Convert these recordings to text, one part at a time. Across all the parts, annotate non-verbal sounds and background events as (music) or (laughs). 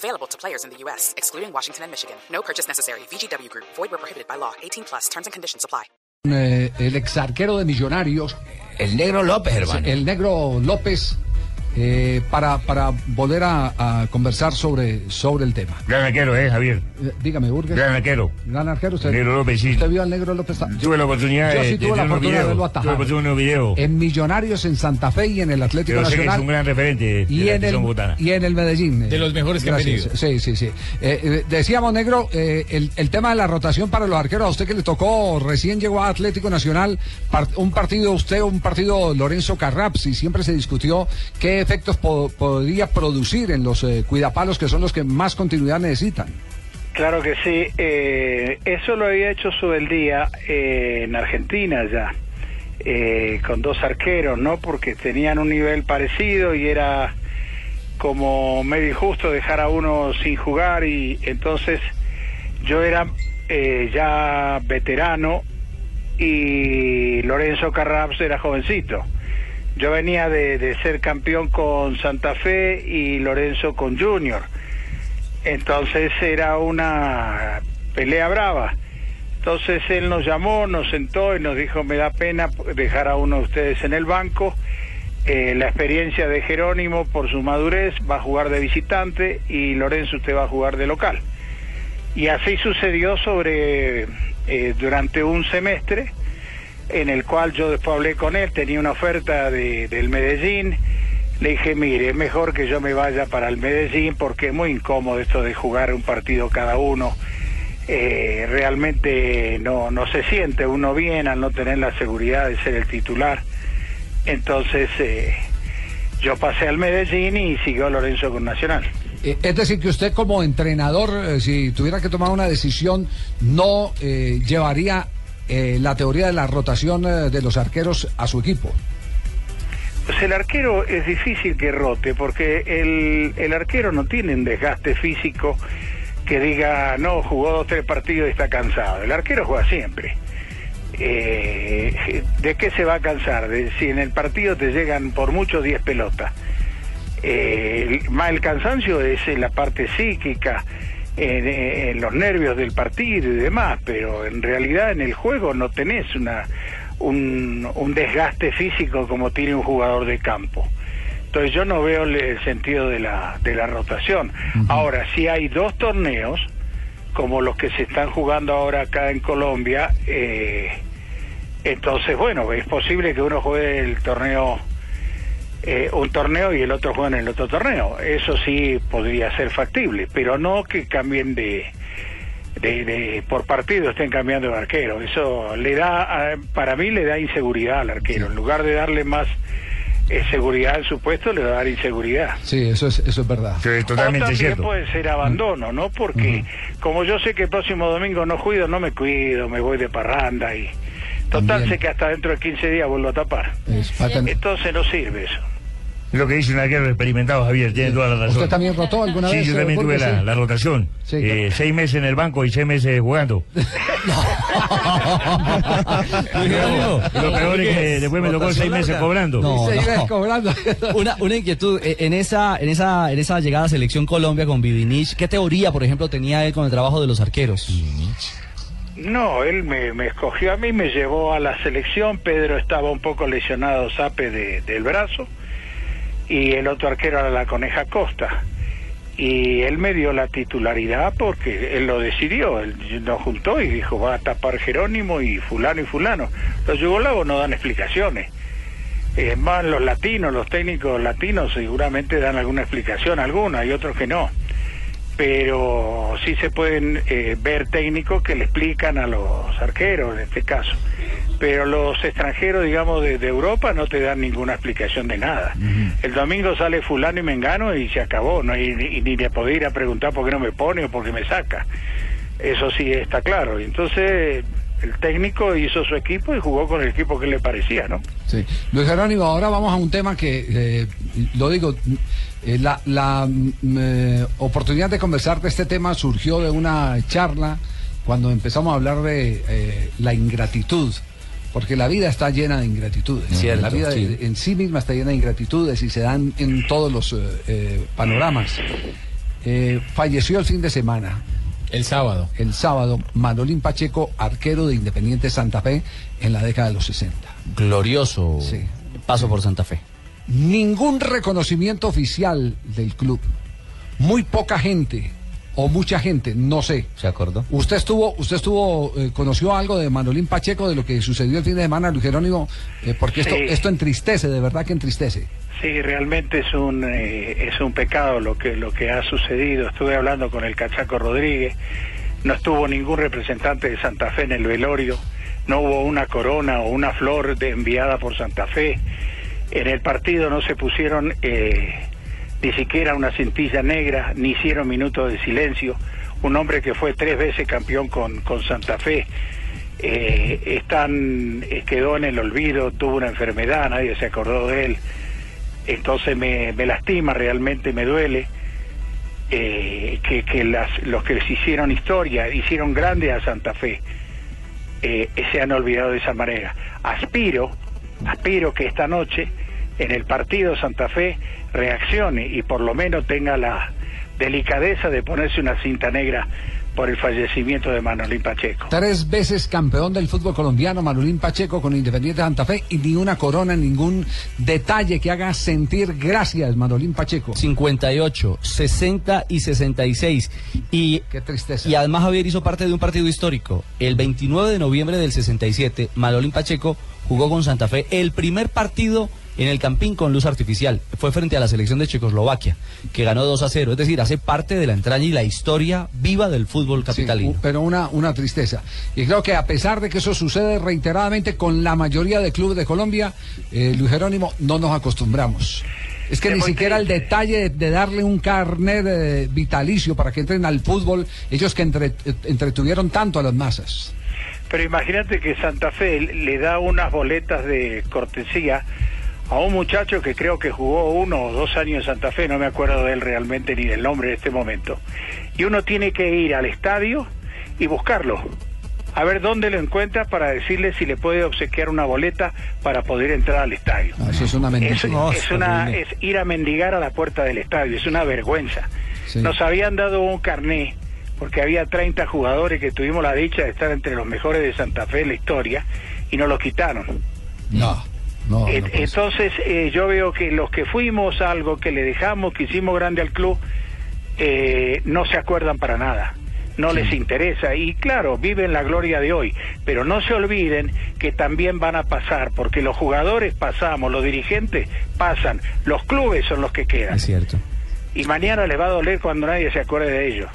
Available to players in the U.S., excluding Washington and Michigan. No purchase necessary. VGW Group. Void where prohibited by law. 18 plus. Terms and conditions apply. Eh, el ex arquero de Millonarios, El negro López, hermano. el negro López, eh, para, para volver a, a conversar sobre, sobre el tema. Gran arquero, ¿eh, Javier? Eh, dígame, Burgues. Gran arquero. Gran arquero. Usted, Negro López, sí. ¿Usted vio al negro López? Tuve la oportunidad Yo de, sí de tuve la oportunidad de verlo atajar. Tuve la oportunidad de unos videos. En Millonarios, en Santa Fe y en el Atlético Pero sé que es Nacional. un gran referente de, y la en, el, y en el Medellín. De los mejores que han Gracias. Sí, sí, sí. Eh, eh, decíamos, Negro, eh, el, el tema de la rotación para los arqueros, a usted que le tocó, recién llegó a Atlético Nacional, un partido usted, un partido Lorenzo Carraps, y siempre se discutió efectos po- podría producir en los eh, cuidapalos, que son los que más continuidad necesitan. Claro que sí. eh, eso lo había hecho Subeldía eh, en Argentina ya, eh, con dos arqueros, ¿no? Porque tenían un nivel parecido y era como medio injusto dejar a uno sin jugar y entonces yo era eh, ya veterano y Lorenzo Carraps era jovencito. Yo venía de, de ser campeón con Santa Fe y Lorenzo con Junior. Entonces era una pelea brava. Entonces él nos llamó, nos sentó y nos dijo, me da pena dejar a uno de ustedes en el banco. Eh, la experiencia de Jerónimo por su madurez va a jugar de visitante y Lorenzo usted va a jugar de local. Y así sucedió sobre eh, durante un semestre en el cual yo después hablé con él, tenía una oferta de, del Medellín, le dije, mire, es mejor que yo me vaya para el Medellín porque es muy incómodo esto de jugar un partido cada uno. Eh, realmente no, no se siente uno bien al no tener la seguridad de ser el titular. Entonces eh, yo pasé al Medellín y siguió Lorenzo con Nacional. Eh, Es decir, que usted como entrenador, si tuviera que tomar una decisión, no llevaría eh, la teoría de la rotación eh, de los arqueros a su equipo. Pues el arquero es difícil que rote porque el, el arquero no tiene un desgaste físico que diga, no, jugó dos, tres partidos y está cansado. El arquero juega siempre. Eh, ¿De qué se va a cansar? Si en el partido te llegan por mucho 10 pelotas. El- más el cansancio es la parte psíquica, en, en los nervios del partido y demás, pero en realidad en el juego no tenés una, un, un desgaste físico como tiene un jugador de campo. Entonces yo no veo el, el sentido de la, de la rotación. Ahora, si hay dos torneos, como los que se están jugando ahora acá en Colombia, eh, entonces, bueno, es posible que uno juegue el torneo, eh, un torneo y el otro juegue en el otro torneo. Eso sí podría ser factible, pero no que cambien de, de, de- por partido estén cambiando de arquero. Eso le da, para mí le da inseguridad al arquero. En lugar de darle más eh, seguridad en su puesto, le va a dar inseguridad. Sí, eso es, eso es verdad. Sí, es O totalmente también cierto. puede ser abandono, ¿no? Porque como yo sé que el próximo domingo no cuido, no me cuido, me voy de parranda y... Total, También. sé que hasta dentro de 15 días vuelvo a tapar. Es Entonces no sirve eso. Lo que dice un arquero experimentado, Javier, tiene toda la razón. ¿Usted también rotó alguna Sí, vez? yo eh, también tuve la, Sí. la rotación. Sí, Eh, claro. seis meses en el banco y seis meses jugando. Luego, (laughs) lo peor es que después me tocó seis meses cobrando. No, Se iba no. cobrando. Una, una inquietud, eh, en esa, en esa, en esa llegada a Selección Colombia con Vidinich, ¿qué teoría, por ejemplo, tenía él con el trabajo de los arqueros? No, él me, me escogió a mí, me llevó a la selección. Pedro estaba un poco lesionado, sape de- del brazo. Y el otro arquero era la Coneja Costa. Y él me dio la titularidad porque él lo decidió. Él nos juntó y dijo, va a tapar Jerónimo y fulano y fulano. Los yugoslavos no dan explicaciones. Es más, los latinos, los técnicos latinos seguramente dan alguna explicación, alguna, y otros que no pero sí se pueden eh, ver técnicos que le explican a los arqueros en este caso. Pero los extranjeros, digamos, de, de Europa no te dan ninguna explicación de nada. El domingo sale fulano y mengano y se acabó, no hay, ni, ni le podía ir a preguntar por qué no me pone o por qué me saca. Eso sí está claro. Entonces, el técnico hizo su equipo y jugó con el equipo que le parecía, ¿no? Sí. Luis Jerónimo, ahora vamos a un tema que, eh, lo digo, eh, la, la mm, eh, oportunidad de conversar de este tema surgió de una charla cuando empezamos a hablar de eh, la ingratitud. Porque la vida está llena de ingratitudes. Cierto, la vida sí. en sí misma está llena de ingratitudes y se dan en todos los eh, eh, panoramas. Eh, falleció el fin de semana El sábado. el sábado Manolín Pacheco, arquero de Independiente Santa Fe en la década de los 60. Glorioso Sí. paso por Santa Fe. Ningún reconocimiento oficial del club. Muy poca gente o mucha gente, no sé. ¿Se acordó? Usted estuvo, usted estuvo, eh, conoció algo de Manolín Pacheco de lo que sucedió el fin de semana, Luis Jerónimo, Eh, porque esto, Sí. esto entristece, de verdad que entristece. Sí, realmente es un eh, es un pecado lo que lo que ha sucedido. Estuve hablando con el Cachaco Rodríguez, no estuvo ningún representante de Santa Fe en el velorio, no hubo una corona o una flor de, enviada por Santa Fe. En el partido no se pusieron eh, ni siquiera una cintilla negra, ni hicieron minutos de silencio. Un hombre que fue tres veces campeón con, Santa Fe. Eh, están, eh, quedó en el olvido, tuvo una enfermedad, nadie se acordó de él entonces me, lastima realmente me duele eh, que, que las, los que les hicieron historia hicieron grande a Santa Fe eh, se han olvidado de esa manera aspiro aspiro que esta noche en el partido Santa Fe reaccione y por lo menos tenga la delicadeza de ponerse una cinta negra por el fallecimiento de Manolín Pacheco Tres veces campeón del fútbol colombiano, Manolín Pacheco con Independiente Santa Fe y ni una corona, ningún detalle que haga sentir gracias, Manolín Pacheco. 58, 60 y 66. Y, Qué tristeza. y además Javier hizo parte de un partido histórico. El 29 de noviembre del 67, Manolín Pacheco jugó con Santa Fe el primer partido en el Campín con luz artificial. Fue frente a la selección de Checoslovaquia, que ganó 2 a 0. Es decir, hace parte de la entraña y la historia viva del fútbol capitalino. pero una, una tristeza. Y creo que a pesar de que eso sucede reiteradamente con la mayoría de clubes de Colombia, eh, Luis Jerónimo, no nos acostumbramos. Es que Es ni siquiera el detalle de, de darle un carnet eh, vitalicio para que entren al fútbol, ellos que entre- eh, entretuvieron tanto a las masas. Pero imagínate que Santa Fe le da unas boletas de cortesía a un muchacho que creo que jugó uno o dos años en Santa Fe, no me acuerdo de él realmente ni del nombre en este momento. Y uno tiene que ir al estadio y buscarlo, a ver dónde lo encuentra para decirle si le puede obsequiar una boleta para poder entrar al estadio. Ah, eso es una Es, es una, es ir a mendigar a la puerta del estadio, es una vergüenza. Sí. Nos habían dado un carné, porque había 30 jugadores que tuvimos la dicha de estar entre los mejores de Santa Fe en la historia, y nos lo quitaron. No, no. Ser. Entonces eh, yo veo que los que fuimos algo, que le dejamos, que hicimos grande al club, eh, no se acuerdan para nada. No les interesa y claro, viven la gloria de hoy, pero no se olviden que también van a pasar, porque los jugadores pasamos, los dirigentes pasan, los clubes son los que quedan. Es cierto. Y mañana les va a doler cuando nadie se acuerde de ellos.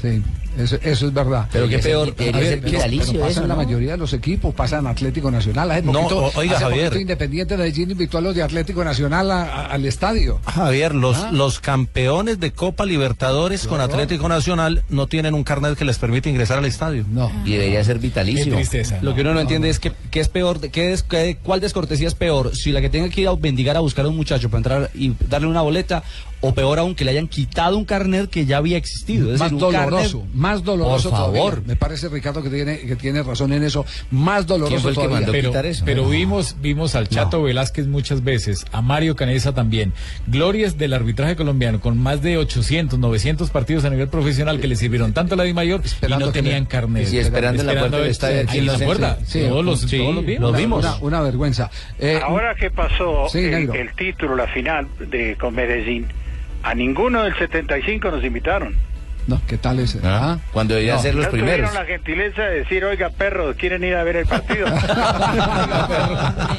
Sí, eso, eso es verdad. Pero qué peor. A ver, pero- pero pasa en la mayoría de los equipos, pasa en Atlético Nacional. Hace No, poquito, oiga, hace Javier. poquito Independiente de Medellín invitó a los de Atlético Nacional a- a- al estadio. Javier, los, Ah. los campeones de Copa Libertadores con Atlético Nacional no tienen un carnet que les permite ingresar al estadio. No. Y debería ser Qué vitalicio. tristeza. Lo que uno no entiende es que, qué es peor, qué es, qué- cuál descortesía es peor, si la que tenga que ir a bendigar a buscar a un muchacho para entrar y darle una boleta, o peor aún que le hayan quitado un carnet que ya había existido. Es más decir, un doloroso, carnet- más doloroso Por todavía. favor. Me parece, Ricardo, que tiene, que tiene razón en eso. Más doloroso fue el que todavía. mandó? Pero, quitar eso. pero No. vimos, vimos al Chato Velázquez muchas veces, a Mario Canesa también, glorias del arbitraje colombiano con más de 800, 900 partidos a nivel profesional que le sirvieron tanto a la Di Mayor y Esperando no tenían le- carnet. Y esperando en la puerta del estadio Ahí en la puerta. Sí, todos, los, sí, todos los vimos. Una, una vergüenza. Eh, Ahora que pasó Sí, el, negro. el título, la final de con Medellín, a ninguno del 75 nos invitaron. No, ¿qué tal es? Ah, Cuando deberían No. ser los no primeros. tuvieron la gentileza de decir, oiga, perro, ¿quieren ir a ver el partido? (laughs) (laughs)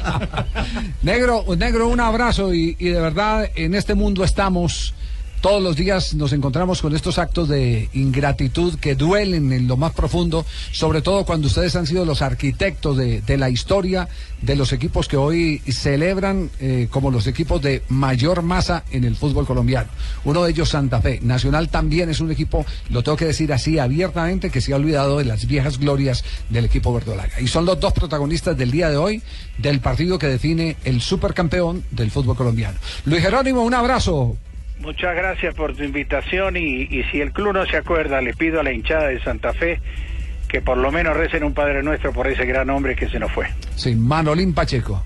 negro, negro, un abrazo y, y de verdad en este mundo estamos todos los días nos encontramos con estos actos de ingratitud que duelen en lo más profundo, sobre todo cuando ustedes han sido los arquitectos de, la historia de los equipos que hoy celebran eh, como los equipos de mayor masa en el fútbol colombiano. Uno de ellos Santa Fe. Nacional también es un equipo, lo tengo que decir así abiertamente, que se ha olvidado de las viejas glorias del equipo verdolaga. Y son los dos protagonistas del día de hoy del partido que define el supercampeón del fútbol colombiano. Luis Jerónimo, un abrazo. Muchas gracias por tu invitación y, y si el club no se acuerda, le pido a la hinchada de Santa Fe que por lo menos recen un Padre Nuestro por ese gran hombre que se nos fue. Sí, Manolín Pacheco.